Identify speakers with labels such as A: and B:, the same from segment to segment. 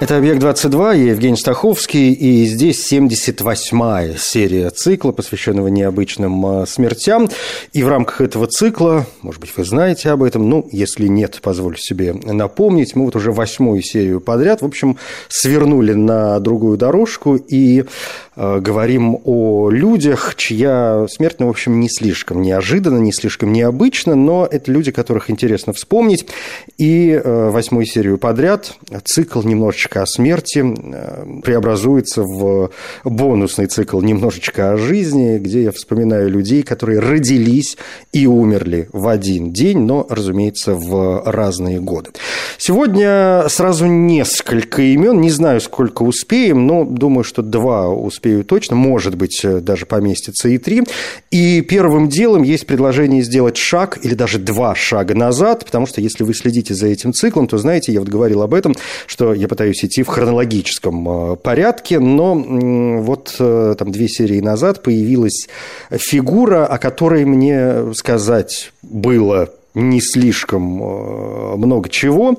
A: Это «Объект-22», я Евгений Стаховский, и здесь 78-я серия цикла, посвященного необычным а, смертям. И в рамках этого цикла, может быть, вы знаете об этом, ну, если нет, позвольте себе напомнить, мы вот уже восьмую серию подряд, в общем, свернули на другую дорожку и э, говорим о людях, чья смерть, ну, в общем, не слишком неожиданно, не слишком необычно, но это люди, которых интересно вспомнить. И э, восьмую серию подряд цикл немножечко немножечко о смерти э, преобразуется в бонусный цикл «Немножечко о жизни», где я вспоминаю людей, которые родились и умерли в один день, но, разумеется, в разные годы. Сегодня сразу несколько имен, не знаю, сколько успеем, но думаю, что два успею точно, может быть, даже поместится и три. И первым делом есть предложение сделать шаг или даже два шага назад, потому что если вы следите за этим циклом, то знаете, я вот говорил об этом, что я пытаюсь идти в хронологическом э, порядке, но вот э, там две серии назад появилась фигура, о которой мне сказать было не слишком э, много чего,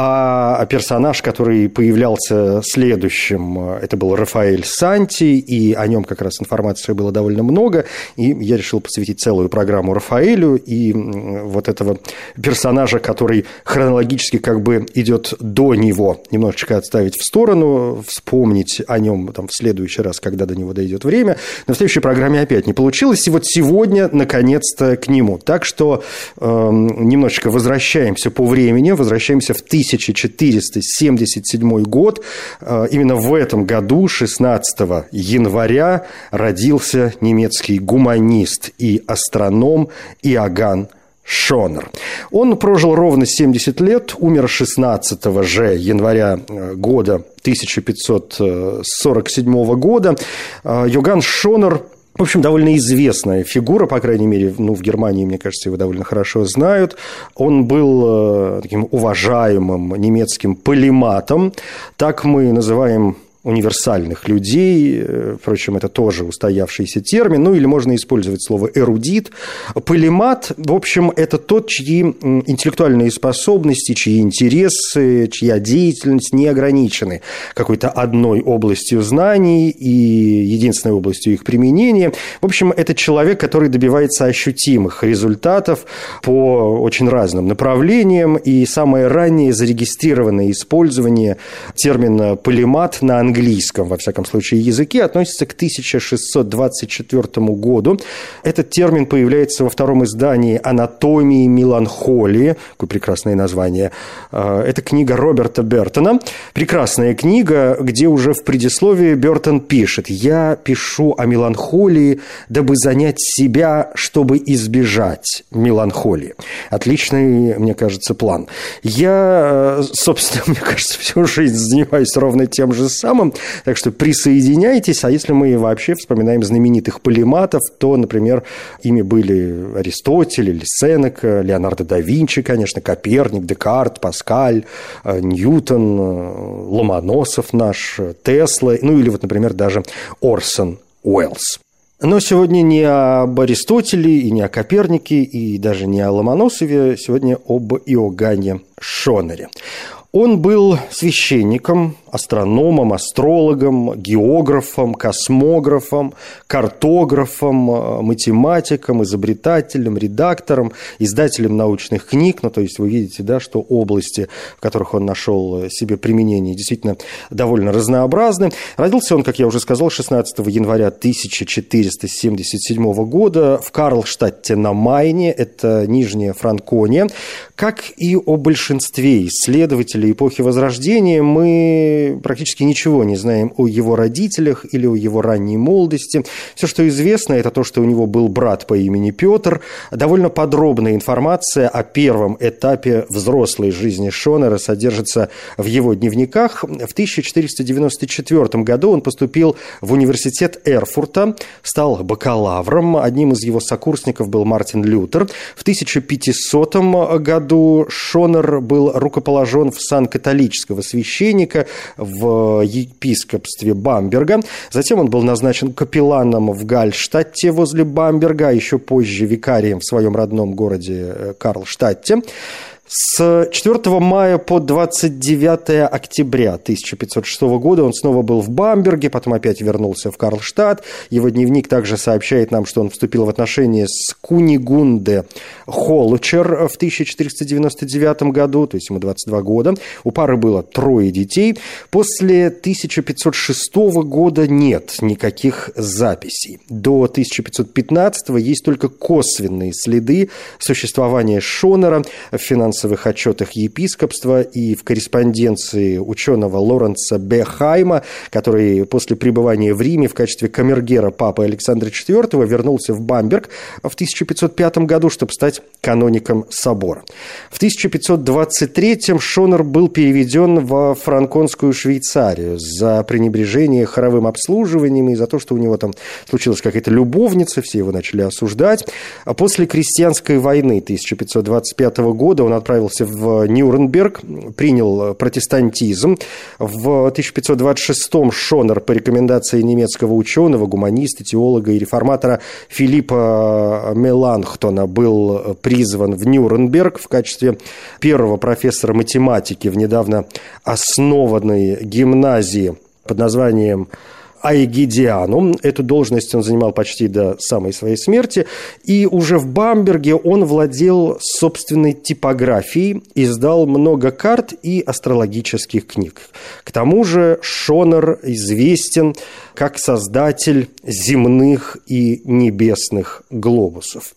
A: а персонаж, который появлялся следующим, это был Рафаэль Санти, и о нем как раз информации было довольно много, и я решил посвятить целую программу Рафаэлю, и вот этого персонажа, который хронологически как бы идет до него, немножечко отставить в сторону, вспомнить о нем там, в следующий раз, когда до него дойдет время. Но в следующей программе опять не получилось, и вот сегодня наконец-то к нему. Так что э, немножечко возвращаемся по времени, возвращаемся в 1000 1477 год. Э, именно в этом году, 16 января, родился немецкий гуманист и астроном Иоганн Шонер. Он прожил ровно 70 лет, умер 16 же января э, года 1547 года. Э, Йоган Шонер в общем, довольно известная фигура, по крайней мере, ну, в Германии, мне кажется, его довольно хорошо знают. Он был э, таким уважаемым немецким полиматом. Так мы называем универсальных людей. Э, впрочем, это тоже устоявшийся термин. Ну, или можно использовать слово эрудит. Полимат, в общем, это тот, чьи интеллектуальные способности, чьи интересы, чья деятельность не ограничены какой-то одной областью знаний и единственной областью их применения. В общем, это человек, который добивается ощутимых результатов по очень разным направлениям. И самое раннее зарегистрированное использование термина полимат на английском, во всяком случае, языке относится к 1624 году. Этот термин появляется во втором издании «Анатомии меланхолии». Какое прекрасное название. А, это книга Роберта Бертона. Прекрасная книга, где уже в предисловии Бертон пишет «Я пишу о меланхолии, дабы занять себя, чтобы избежать меланхолии». Отличный, мне кажется, план. Я, собственно, мне кажется, всю жизнь занимаюсь ровно тем же самым, самым. Так что присоединяйтесь. А если мы вообще вспоминаем знаменитых полиматов, то, например, ими были Аристотель или Сенека, Леонардо да Винчи, конечно, Коперник, Декарт, Паскаль, э, Ньютон, э, Ломоносов наш, Тесла, ну или вот, например, даже Орсон Уэллс. Но сегодня не об Аристотеле и не о Копернике, и даже не о Ломоносове, сегодня об Иоганне Шонере. Он был священником, астрономом, астрологом, географом, космографом, картографом, э, математиком, изобретателем, редактором, издателем научных книг. Ну, то есть вы видите, да, что области, в которых он нашел себе применение, действительно довольно разнообразны. Родился он, как я уже сказал, 16 января 1477 года в Карлштадте на Майне, это Нижняя Франкония. Как и о большинстве исследователей обитателей эпохи Возрождения, мы практически ничего не знаем о его родителях или о его ранней молодости. Все, что известно, это то, что у него был брат по имени Петр. Довольно подробная информация о первом этапе взрослой жизни Шонера содержится в его дневниках. В 1494 году он поступил в университет Эрфурта, стал бакалавром. Одним из его сокурсников был Мартин Лютер. В 1500 году Шонер был рукоположен в сан католического священника в епископстве Бамберга. Затем он был назначен капелланом в Гальштадте возле Бамберга, а еще позже викарием в своем родном городе э, Карлштадте. С 4 мая по 29 октября 1506 года он снова был в Бамберге, потом опять вернулся в Карлштадт. Его дневник также сообщает нам, что он вступил в отношения с Кунигунде Холчер в 1499 году, то есть ему 22 года. У пары было трое детей. После 1506 года нет никаких записей. До 1515 есть только косвенные следы существования Шонера в финансовом финансовых отчетах епископства и в корреспонденции ученого Лоренца Бехайма, который после пребывания в Риме в качестве камергера папы Александра IV вернулся в Бамберг в 1505 году, чтобы стать каноником собора. В 1523 Шонер был переведен во франконскую Швейцарию за пренебрежение хоровым обслуживанием и за то, что у него там случилась какая-то любовница, все его начали осуждать. А после крестьянской войны 1525 года он отправился в Нюрнберг, принял протестантизм. В 1526-м Шонер по рекомендации немецкого ученого, гуманиста, теолога и реформатора Филиппа Меланхтона был призван в Нюрнберг в качестве первого профессора математики в недавно основанной гимназии под названием Айгидиану. Эту должность он занимал почти до самой своей смерти. И уже в Бамберге он владел собственной типографией, издал много карт и астрологических книг. К тому же Шонер известен как создатель земных и небесных глобусов.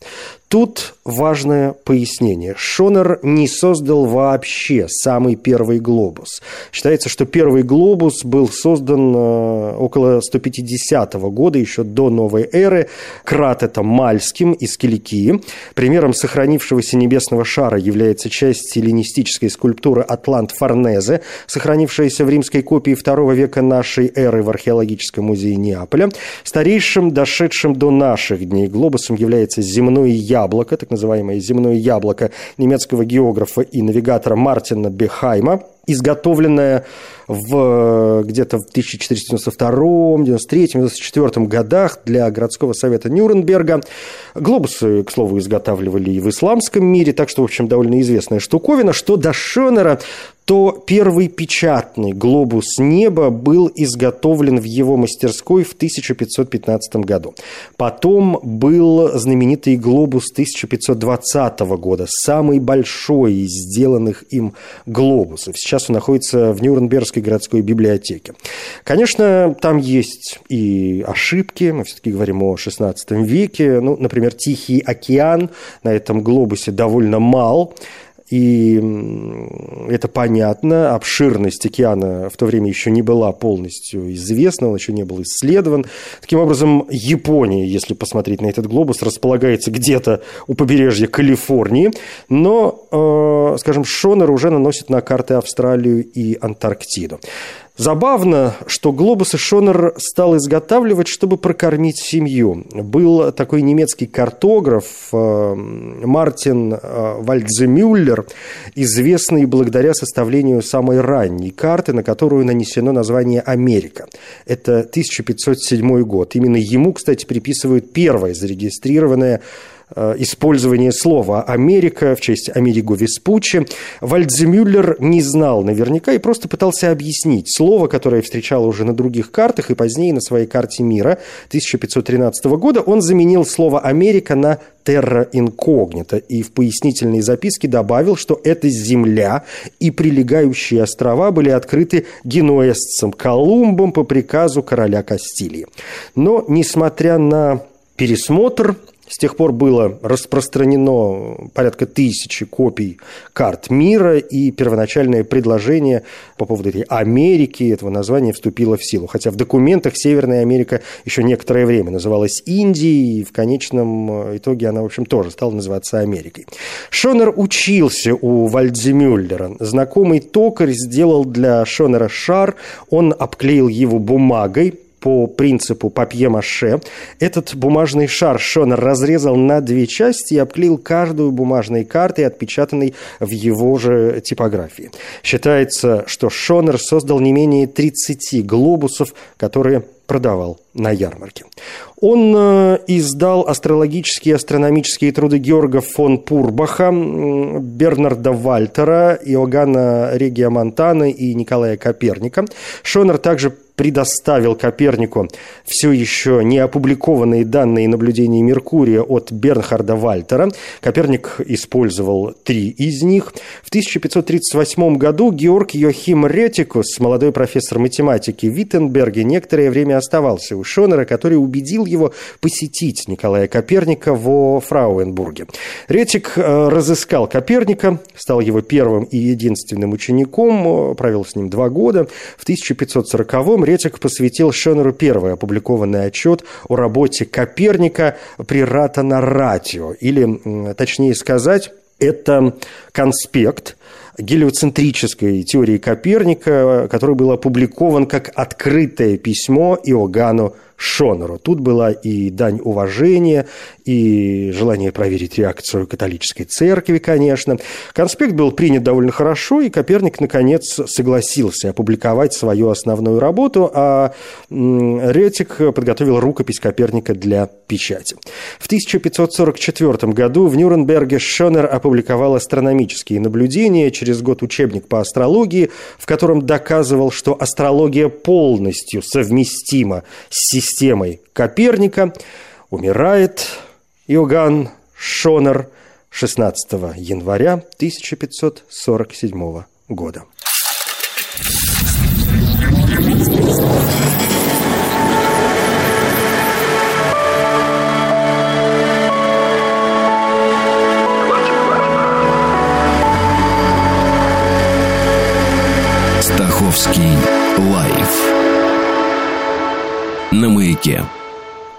A: Тут важное пояснение. Шонер не создал вообще самый первый глобус. Считается, что первый глобус был создан э, около 150 года, еще до новой эры, Кратетом Мальским из Киликии. Примером сохранившегося небесного шара является часть эллинистической скульптуры Атлант Форнезе, сохранившаяся в римской копии II века нашей эры в археологическом музее Неаполя. Старейшим, дошедшим до наших дней глобусом является земное яблоко, так называемое земное яблоко немецкого географа и навигатора Мартина Бехайма, изготовленное в, где-то в 1492, 93, 94 годах для городского совета Нюрнберга. Глобусы, к слову, изготавливали и в исламском мире, так что, в общем, довольно известная штуковина. Что до Шонера, то первый печатный глобус неба был изготовлен в его мастерской в 1515 году. Потом был знаменитый глобус 1520 года, самый большой из сделанных им глобусов. Сейчас он находится в Нюрнбергской городской библиотеке. Конечно, там есть и ошибки, мы все-таки говорим о XVI веке. Ну, например, Тихий океан на этом глобусе довольно мал, и это понятно, обширность океана в то время еще не была полностью известна, он еще не был исследован. Таким образом, Япония, если посмотреть на этот глобус, располагается где-то у побережья Калифорнии, но, э, скажем, Шонер уже наносит на карты Австралию и Антарктиду. Забавно, что глобусы Шонер стал изготавливать, чтобы прокормить семью. Был такой немецкий картограф э, Мартин э, Вальдземюллер, известный благодаря составлению самой ранней карты, на которую нанесено название «Америка». Это 1507 год. Именно ему, кстати, приписывают первое зарегистрированное использование слова «Америка» в честь Америго Веспуччи, Вальдземюллер не знал наверняка и просто пытался объяснить слово, которое встречал уже на других картах и позднее на своей карте мира 1513 года. Он заменил слово «Америка» на «терра инкогнита» и в пояснительной записке добавил, что это земля и прилегающие острова были открыты генуэзцем Колумбом по приказу короля Кастилии. Но, несмотря на пересмотр С тех пор было распространено порядка тысячи копий карт мира, и первоначальное предложение по поводу этой Америки, этого названия, вступило в силу. Хотя в документах Северная Америка еще некоторое время называлась Индией, и в конечном итоге она, в общем, тоже стала называться Америкой. Шонер учился у Вальдземюллера. Знакомый токарь сделал для Шонера шар, он обклеил его бумагой, по принципу папье-маше. Этот бумажный шар Шонер разрезал на две части и обклеил каждую бумажной картой, отпечатанной в его же типографии. Считается, что Шонер создал не менее 30 глобусов, которые продавал на ярмарке. Он э, издал астрологические и астрономические труды Георга фон Пурбаха, Бернарда Вальтера, Иоганна Регия Монтана и Николая Коперника. Шонер также предоставил Копернику все еще не опубликованные данные наблюдений Меркурия от Бернхарда Вальтера. Коперник использовал три из них. В 1538 году Георг Йохим Ретикус, молодой профессор математики в Виттенберге, некоторое время оставался у Шонера, который убедил его посетить Николая Коперника во Фрауенбурге. Ретик э, разыскал Коперника, стал его первым и единственным учеником, провел с ним два года. В 1540-м Ретик посвятил Шонеру первый опубликованный отчет о работе Коперника при ратионаратио, или, точнее сказать, это конспект гелиоцентрической теории Коперника, который был опубликован как открытое письмо Иоганну Шонеру. Тут была и дань уважения, и желание проверить реакцию католической церкви, конечно. Конспект был принят довольно хорошо, и Коперник, наконец, согласился опубликовать свою основную работу, а Ретик подготовил рукопись Коперника для печати. В 1544 году в Нюрнберге Шонер опубликовал астрономические наблюдения, через год учебник по астрологии, в котором доказывал, что астрология полностью совместима с системой Коперника. Умирает Иоганн Шонер 16 января 1547 года.
B: Стаховский на маяке.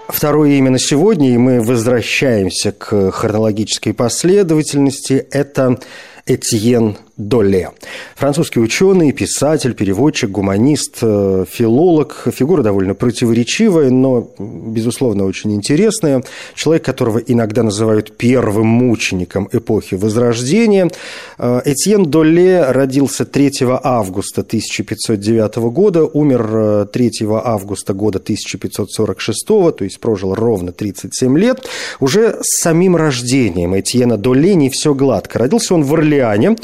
A: Второе имя на сегодня, и мы возвращаемся к хронологической последовательности, это Этьен Доле. Французский ученый, писатель, переводчик, гуманист, э, филолог. Фигура довольно противоречивая, но, безусловно, очень интересная. Человек, которого иногда называют первым мучеником эпохи Возрождения. Э, Этьен Доле родился 3 августа 1509 года, умер 3 э, августа года 1546, то есть прожил ровно 37 лет. Уже с самим рождением Этьена Доле не все гладко. Родился он в Орлеане,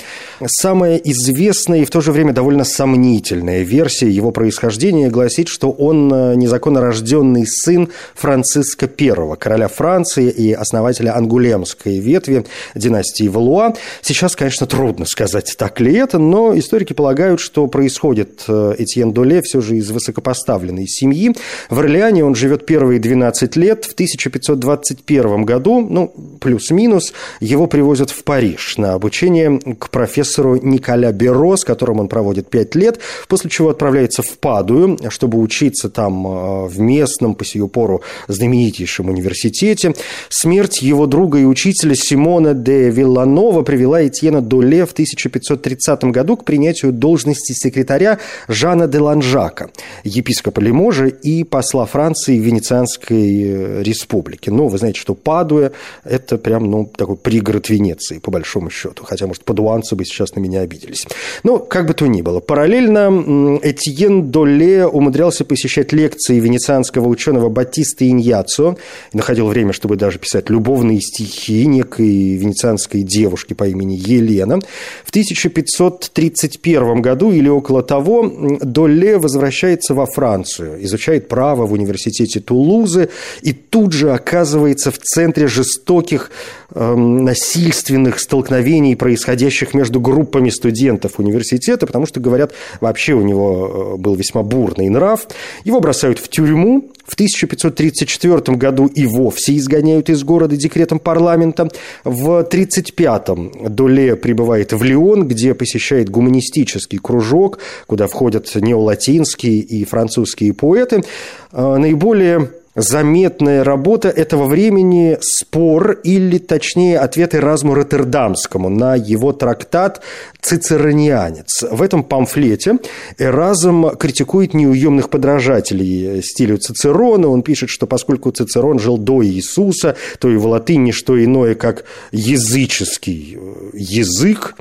A: Самая известная и в то же время довольно сомнительная версия его происхождения гласит, что он э, незаконно рожденный сын Франциска I, короля Франции и основателя ангулемской ветви династии Валуа. Сейчас, конечно, трудно сказать, так ли это, но историки полагают, что происходит э, Этьен Доле все же из высокопоставленной семьи. В Орлеане он живет первые 12 лет. В 1521 году, ну, плюс-минус, его привозят в Париж на обучение к профессору профессору Николя Беро, с которым он проводит пять лет, после чего отправляется в Падую, чтобы учиться там э, в местном, по сию пору, знаменитейшем университете. Смерть его друга и учителя Симона де Вилланова привела Этьена Доле в 1530 году к принятию должности секретаря Жана де Ланжака, епископа Лиможа и посла Франции в Венецианской э, республике. Ну, вы знаете, что Падуя – это прям, ну, такой пригород Венеции, по большому счету. Хотя, может, падуанцы бы сейчас на меня обиделись. Но, как бы то ни было, параллельно Этьен Доле умудрялся посещать лекции венецианского ученого Батиста Иньяцо, находил время, чтобы даже писать любовные стихи некой венецианской девушки по имени Елена. В 1531 году или около того Доле возвращается во Францию, изучает право в университете Тулузы и тут же оказывается в центре жестоких эм, насильственных столкновений, происходящих между группами студентов университета, потому что, говорят, вообще у него э, был весьма бурный нрав. Его бросают в тюрьму, В 1534 году и вовсе изгоняют из города декретом парламента. В 1935-м Доле прибывает в Лион, где посещает гуманистический кружок, куда входят неолатинские и французские поэты. А, наиболее заметная работа этого времени – спор, или точнее ответ Эразму Роттердамскому на его трактат «Цицеронианец». В этом памфлете Эразм критикует неуемных подражателей стилю Цицерона. Он пишет, что поскольку Цицерон жил до Иисуса, то его латынь не что иное, как языческий язык,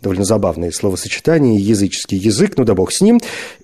A: довольно забавное словосочетание, языческий язык, ну да бог с ним.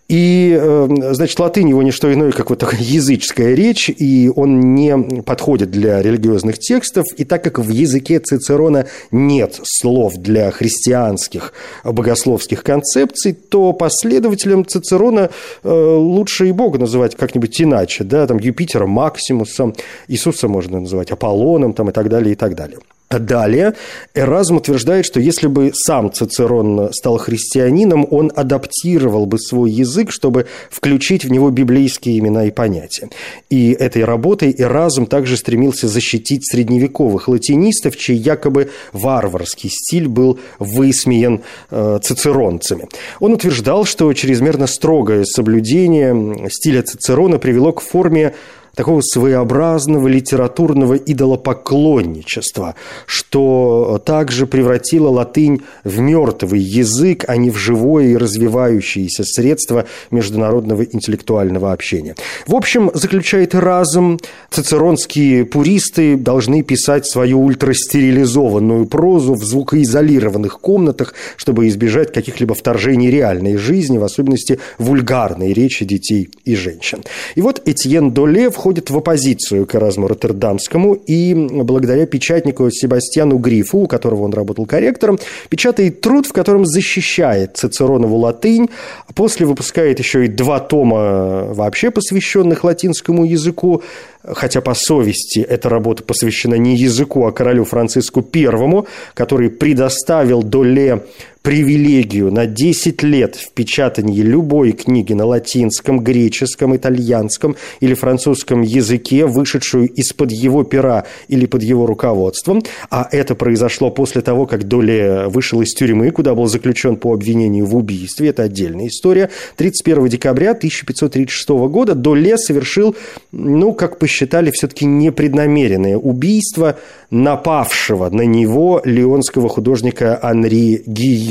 A: И, э, значит, латынь его не что иное, как вот такая языческая речь, и он не подходит для религиозных текстов. И так как в языке Цицерона нет слов для христианских богословских концепций, то последователям Цицерона э, лучше и Бога называть как-нибудь иначе. Да? Там Юпитера Максимусом, Иисуса можно называть Аполлоном там, и так далее, и так далее. Далее Эразм утверждает, что если бы сам Цицерон стал христианином, он адаптировал бы свой язык, чтобы включить в него библейские имена и понятия. И этой работой Эразм также стремился защитить средневековых латинистов, чей якобы варварский стиль был высмеян э, цицеронцами. Он утверждал, что чрезмерно строгое соблюдение стиля Цицерона привело к форме такого своеобразного литературного идолопоклонничества, что также превратило латынь в мертвый язык, а не в живое и развивающееся средство международного интеллектуального общения. В общем, заключает разум, цицеронские пуристы должны писать свою ультрастерилизованную прозу в звукоизолированных комнатах, чтобы избежать каких-либо вторжений реальной жизни, в особенности вульгарной речи детей и женщин. И вот Этьен Доле в входит в оппозицию к Эразму Роттердамскому и благодаря печатнику Себастьяну Грифу, у которого он работал корректором, печатает труд, в котором защищает Цицеронову латынь, после выпускает еще и два тома вообще посвященных латинскому языку, хотя по совести эта работа посвящена не языку, а королю Франциску I, который предоставил Доле привилегию на 10 лет в печатании любой книги на латинском, греческом, итальянском или французском языке, вышедшую из-под его пера или под его руководством. А это произошло после того, как Доле вышел из тюрьмы, куда был заключен по обвинению в убийстве. Это отдельная история. 31 декабря 1536 года Доле совершил, ну, как посчитали, все-таки непреднамеренное убийство напавшего на него леонского художника Анри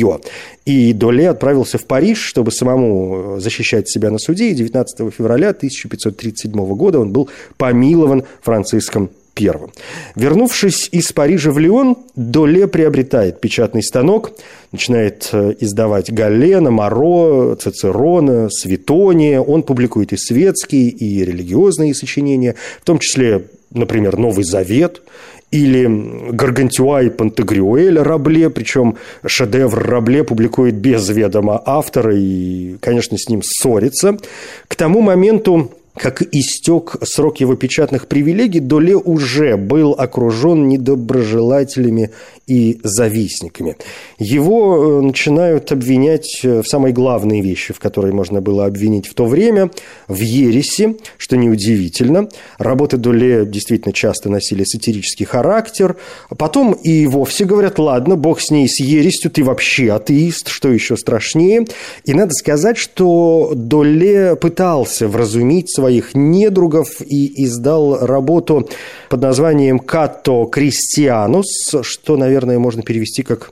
A: Гийо. И Доле отправился в Париж, чтобы самому защищать себя на суде, и 19 февраля 1537 года он был помилован Франциском первым. Вернувшись из Парижа в Лион, Доле приобретает печатный станок, начинает э, издавать Галена, Моро, Цицерона, Светония. Он публикует и светские, и религиозные сочинения, в том числе, например, Новый Завет, или Гаргантюа и Пантагрюэль Рабле, причем шедевр Рабле публикует без ведома автора и, конечно, с ним ссорится. К тому моменту как истек срок его печатных привилегий, Доле уже был окружен недоброжелателями и завистниками. Его э, начинают обвинять в самой главной вещи, в которой можно было обвинить в то время, в ереси, что неудивительно. Работы Доле действительно часто носили сатирический характер. Потом и вовсе говорят, ладно, бог с ней, с ересью, ты вообще атеист, что еще страшнее. И надо сказать, что Доле пытался вразумить своих недругов и издал работу под названием «Като Кристианус», что, наверное, можно перевести как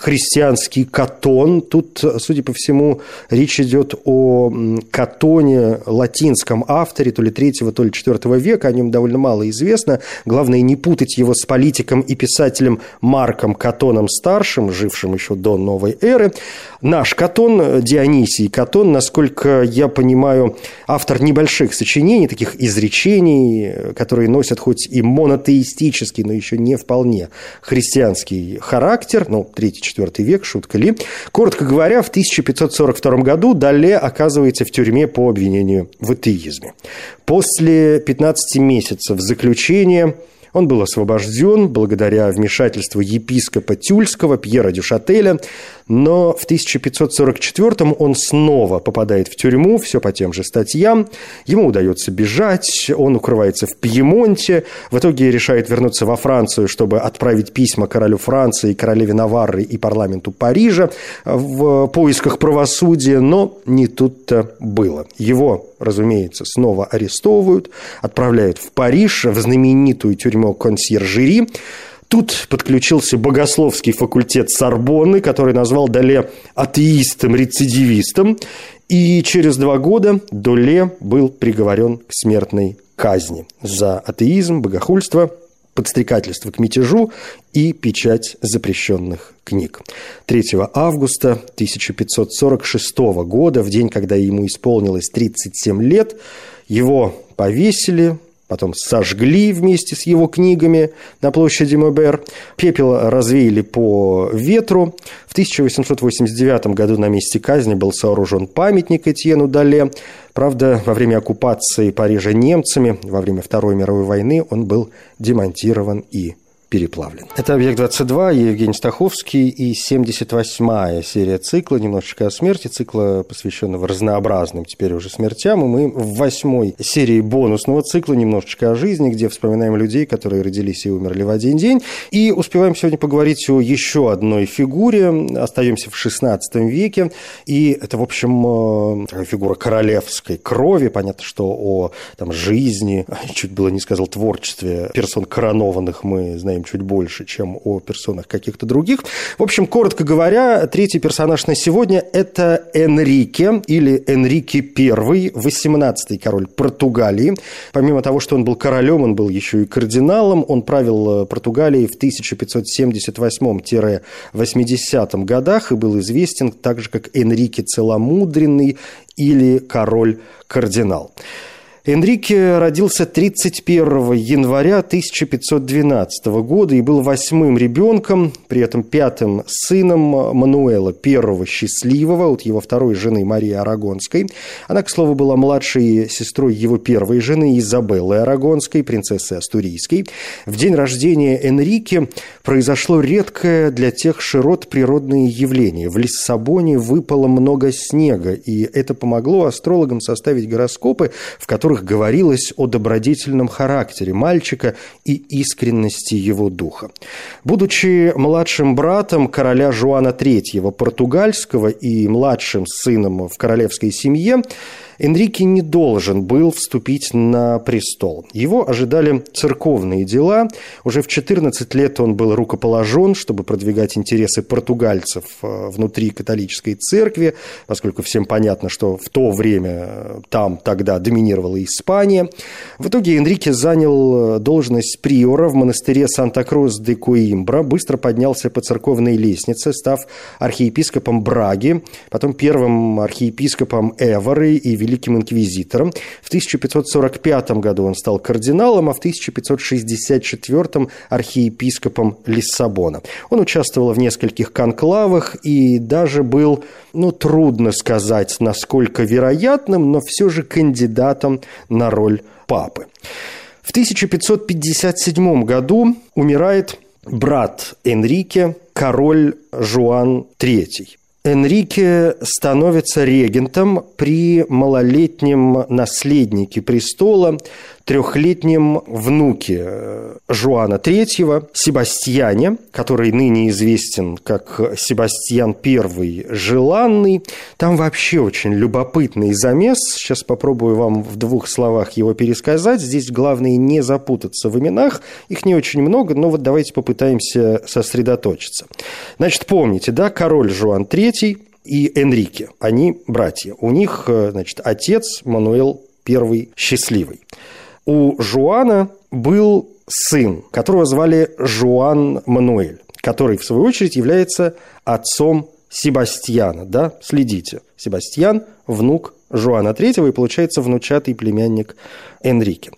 A: христианский катон. Тут, судя по всему, речь идет о катоне, латинском авторе, то ли третьего, то ли четвертого века. О нем довольно мало известно. Главное, не путать его с политиком и писателем Марком Катоном Старшим, жившим еще до новой эры. Наш Катон, Дионисий Катон, насколько я понимаю, автор небольших сочинений, таких изречений, которые носят хоть и монотеистический, но еще не вполне христианский характер, ну, третий, четвертый век, шутка ли. Коротко говоря, в 1542 году Дале оказывается в тюрьме по обвинению в атеизме. После 15 месяцев заключения Он был освобожден благодаря вмешательству епископа Тюльского Пьера Дюшателя, но в 1544 он снова попадает в тюрьму, все по тем же статьям. Ему удается бежать, он укрывается в Пьемонте, в итоге решает вернуться во Францию, чтобы отправить письма королю Франции, королеве Наварры и парламенту Парижа в поисках правосудия, но не тут-то было. Его, разумеется, снова арестовывают, отправляют в Париж, в знаменитую тюрьму консьержери, Тут подключился богословский факультет Сорбонны, который назвал Дале атеистом-рецидивистом. И через два года Доле был приговорен к смертной казни за атеизм, богохульство, подстрекательство к мятежу и печать запрещенных книг. 3 августа 1546 года, в день, когда ему исполнилось 37 лет, его повесили потом сожгли вместе с его книгами на площади Мобер, пепел развеяли по ветру. В 1889 году на месте казни был сооружен памятник Этьену Дале. Правда, во время оккупации Парижа немцами, во время Второй мировой войны он был демонтирован и переплавлен. Это «Объект-22», Евгений Стаховский и 78-я серия цикла «Немножечко о смерти», цикла, посвященного разнообразным теперь уже смертям. И мы в восьмой серии бонусного цикла «Немножечко о жизни», где вспоминаем людей, которые родились и умерли в один день. И успеваем сегодня поговорить о еще одной фигуре. Остаемся в XVI веке. И это, в общем, э, фигура королевской крови. Понятно, что о там, жизни, чуть было не сказал творчестве персон коронованных мы знаем знаем чуть больше, чем о персонах каких-то других. В общем, коротко говоря, третий персонаж на сегодня – это Энрике или Энрике I, 18-й король Португалии. Помимо того, что он был королем, он был еще и кардиналом. Он правил Португалией в 1578-80 годах и был известен так же, как Энрике Целомудренный или король-кардинал. Энрике родился 31 января 1512 года и был восьмым ребенком, при этом пятым сыном Мануэла I Счастливого от его второй жены Марии Арагонской. Она, к слову, была младшей сестрой его первой жены Изабеллы Арагонской, принцессы Астурийской. В день рождения Энрике произошло редкое для тех широт природное явление. В Лиссабоне выпало много снега, и это помогло астрологам составить гороскопы, в которых которых говорилось о добродетельном характере мальчика и искренности его духа. Будучи младшим братом короля Жуана III португальского и младшим сыном в королевской семье, Энрике не должен был вступить на престол. Его ожидали церковные дела. Уже в 14 лет он был рукоположен, чтобы продвигать интересы португальцев э, внутри католической церкви, поскольку всем понятно, что в то время э, там тогда доминировала Испания. В итоге Энрике занял э, должность приора в монастыре Санта-Крус де Коимбра, быстро поднялся по церковной лестнице, став архиепископом Браги, потом первым архиепископом Эвары и великим инквизитором. В 1545 году он стал кардиналом, а в 1564 архиепископом Лиссабона. Он участвовал в нескольких конклавах и даже был, ну, трудно сказать, насколько вероятным, но все же кандидатом на роль папы. В 1557 году умирает брат Энрике, король Жуан III. Энрике становится регентом при малолетнем наследнике престола трехлетнем внуке э, Жуана III, Себастьяне, который ныне известен как Себастьян I Желанный. Там вообще очень любопытный замес. Сейчас попробую вам в двух словах его пересказать. Здесь главное не запутаться в именах. Их не очень много, но вот давайте попытаемся сосредоточиться. Значит, помните, да, король Жуан III и Энрике. Они братья. У них, э, значит, отец Мануэл I Счастливый у Жуана был сын, которого звали Жуан Мануэль, который, в свою очередь, является отцом Себастьяна. Да? Следите. Себастьян внук Жуана III и, получается, внучатый племянник Энрике.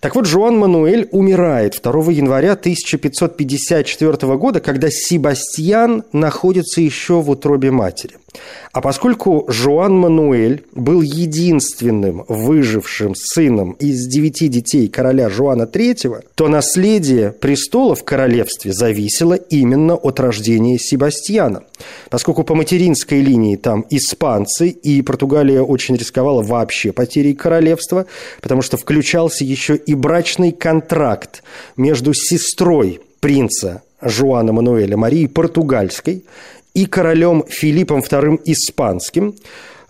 A: Так вот, Жуан Мануэль умирает 2 января 1554 года, когда Себастьян находится еще в утробе матери. А поскольку Жуан Мануэль был единственным выжившим сыном из девяти детей короля Жуана III, то наследие престола в королевстве зависело именно от рождения Себастьяна. Поскольку по материнской линии там испанцы, и Португалия очень рисковала вообще потерей королевства, потому что включался еще и брачный контракт между сестрой принца Жуана Мануэля Марии Португальской и королем Филиппом II Испанским,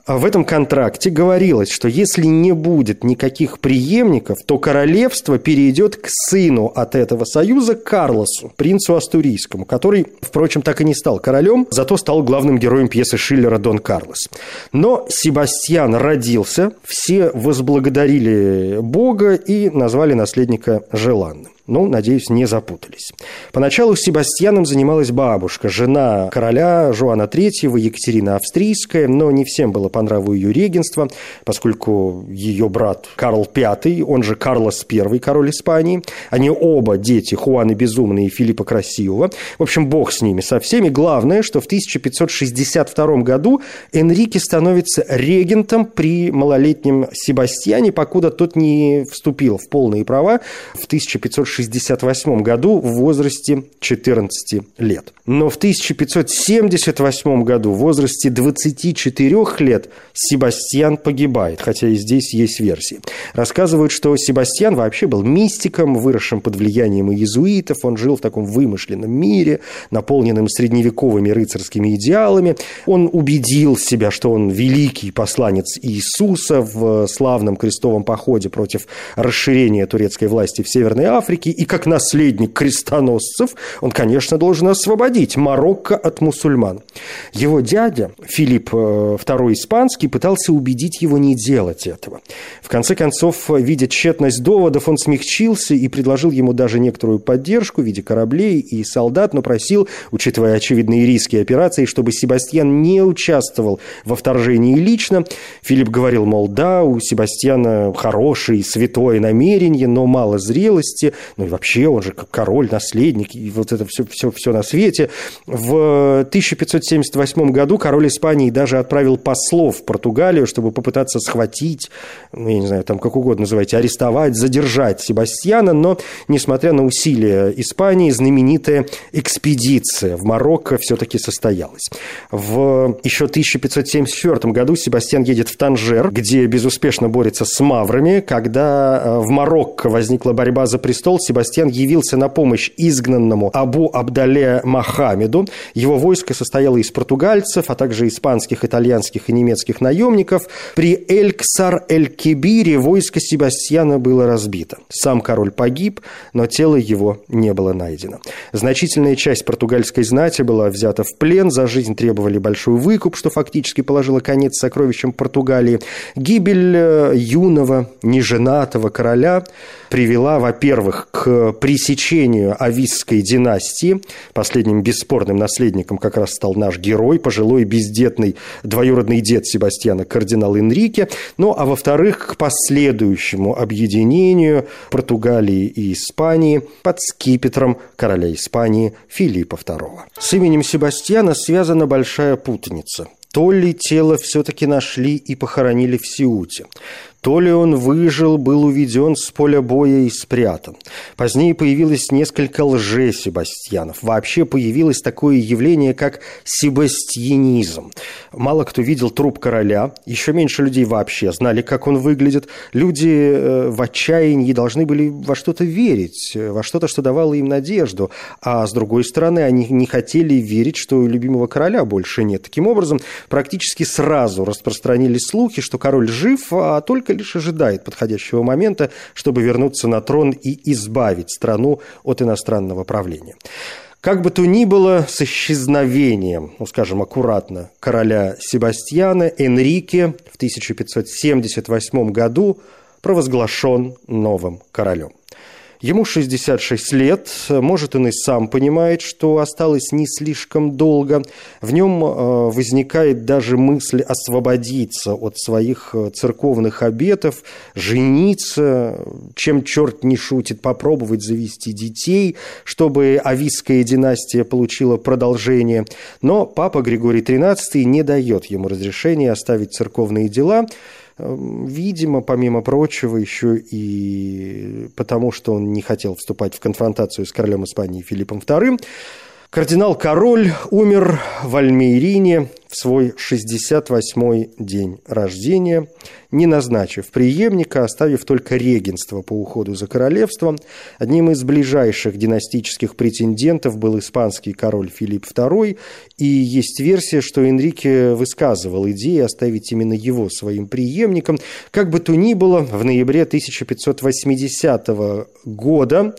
A: в этом контракте говорилось, что если не будет никаких преемников, то королевство перейдет к сыну от этого союза Карлосу, принцу Астурийскому, который, впрочем, так и не стал королем, зато стал главным героем пьесы Шиллера «Дон Карлос». Но Себастьян родился, все возблагодарили Бога и назвали наследника желанным. Ну, надеюсь, не запутались. Поначалу Себастьяном занималась бабушка, жена короля Жуана III, Екатерина Австрийская, но не всем было по нраву ее регенство, поскольку ее брат Карл V, он же Карлос I, король Испании, они оба дети Хуаны Безумные и Филиппа Красивого. В общем, бог с ними, со всеми. Главное, что в 1562 году Энрике становится регентом при малолетнем Себастьяне, покуда тот не вступил в полные права в 1560 1568 году в возрасте 14 лет. Но в 1578 году в возрасте 24 лет Себастьян погибает, хотя и здесь есть версии. Рассказывают, что Себастьян вообще был мистиком, выросшим под влиянием иезуитов, он жил в таком вымышленном мире, наполненном средневековыми рыцарскими идеалами. Он убедил себя, что он великий посланец Иисуса в славном крестовом походе против расширения турецкой власти в Северной Африке, Африки, и как наследник крестоносцев он, конечно, должен освободить Марокко от мусульман. Его дядя, Филипп II э, Испанский, пытался убедить его не делать этого. В конце концов, видя тщетность доводов, он смягчился и предложил ему даже некоторую поддержку в виде кораблей и солдат, но просил, учитывая очевидные риски операции, чтобы Себастьян не участвовал во вторжении лично. Филипп говорил, мол, да, у Себастьяна хорошее святое намерение, но мало зрелости, ну и вообще он же король, наследник, и вот это все, все, все на свете. В 1578 году король Испании даже отправил послов в Португалию, чтобы попытаться схватить, ну, я не знаю, там как угодно называйте, арестовать, задержать Себастьяна, но, несмотря на усилия Испании, знаменитая экспедиция в Марокко все-таки состоялась. В еще 1574 году Себастьян едет в Танжер, где безуспешно борется с маврами, когда э, в Марокко возникла борьба за престол, Себастьян явился на помощь изгнанному Абу Абдале Махамеду. Его войско состояло из португальцев, а также испанских, итальянских и немецких наемников. При Эльксар-эль-Кебире войско Себастьяна было разбито. Сам король погиб, но тело его не было найдено. Значительная часть португальской знати была взята в плен, за жизнь требовали большой выкуп, что фактически положило конец сокровищам Португалии. Гибель э, юного, неженатого короля привела, во-первых, к пресечению Ависской династии. Последним бесспорным наследником как раз стал наш герой, пожилой бездетный двоюродный дед Себастьяна, кардинал Энрике. Ну, а во-вторых, к последующему объединению Португалии и Испании под скипетром короля Испании Филиппа II. С именем Себастьяна связана большая путаница. То ли тело все-таки нашли и похоронили в Сиуте, то ли он выжил, был уведен с поля боя и спрятан. Позднее появилось несколько лже-себастьянов. Вообще появилось такое явление, как себастьянизм. Мало кто видел труп короля, еще меньше людей вообще знали, как он выглядит. Люди э, в отчаянии должны были во что-то верить, во что-то, что давало им надежду. А с другой стороны, они не хотели верить, что любимого короля больше нет. Таким образом, практически сразу распространились слухи, что король жив, а только только лишь ожидает подходящего момента, чтобы вернуться на трон и избавить страну от иностранного правления. Как бы то ни было, с исчезновением, ну, скажем аккуратно, короля Себастьяна Энрике в 1578 году провозглашен новым королем. Ему 66 лет, может, он и сам понимает, что осталось не слишком долго. В нем э, возникает даже мысль освободиться от своих э, церковных обетов, жениться, чем черт не шутит, попробовать завести детей, чтобы авийская династия получила продолжение. Но папа Григорий XIII не дает ему разрешения оставить церковные дела – видимо, помимо прочего, еще и потому, что он не хотел вступать в конфронтацию с королем Испании Филиппом II, Кардинал-король умер в Альмейрине в свой 68-й день рождения, не назначив преемника, оставив только регенство по уходу за королевством. Одним из ближайших династических претендентов был испанский король Филипп II, и есть версия, что Энрике высказывал идею оставить именно его своим преемником. Как бы то ни было, в ноябре 1580 года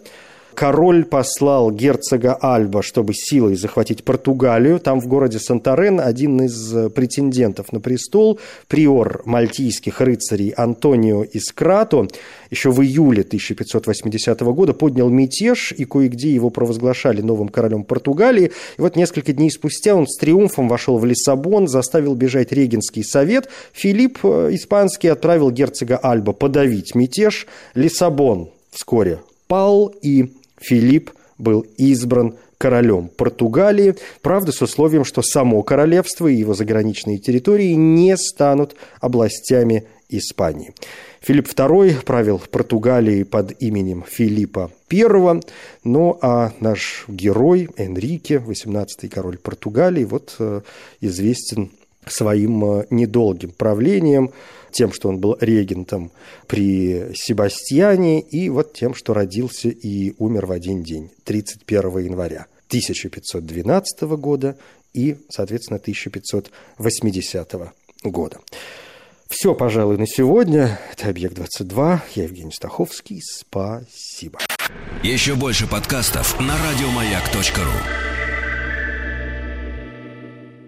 A: Король послал герцога Альба, чтобы силой захватить Португалию. Там в городе Санторен один из э, претендентов на престол, приор мальтийских рыцарей Антонио Искрато, еще в июле 1580 года поднял мятеж, и кое-где его провозглашали новым королем Португалии. И вот несколько дней спустя он с триумфом вошел в Лиссабон, заставил бежать регенский совет. Филипп э, Испанский отправил герцога Альба подавить мятеж. Лиссабон вскоре пал, и Филипп был избран королем Португалии, правда, с условием, что само королевство и его заграничные территории не станут областями Испании. Филипп II правил Португалией под именем Филиппа I, ну а наш герой Энрике, 18-й король Португалии, вот э, известен своим э, недолгим правлением, тем, что он был регентом при Себастьяне, и вот тем, что родился и умер в один день, 31 января 1512 года и, соответственно, 1580 года. Все, пожалуй, на сегодня. Это «Объект-22». Я Евгений Стаховский. Спасибо.
B: Еще больше подкастов на радиомаяк.ру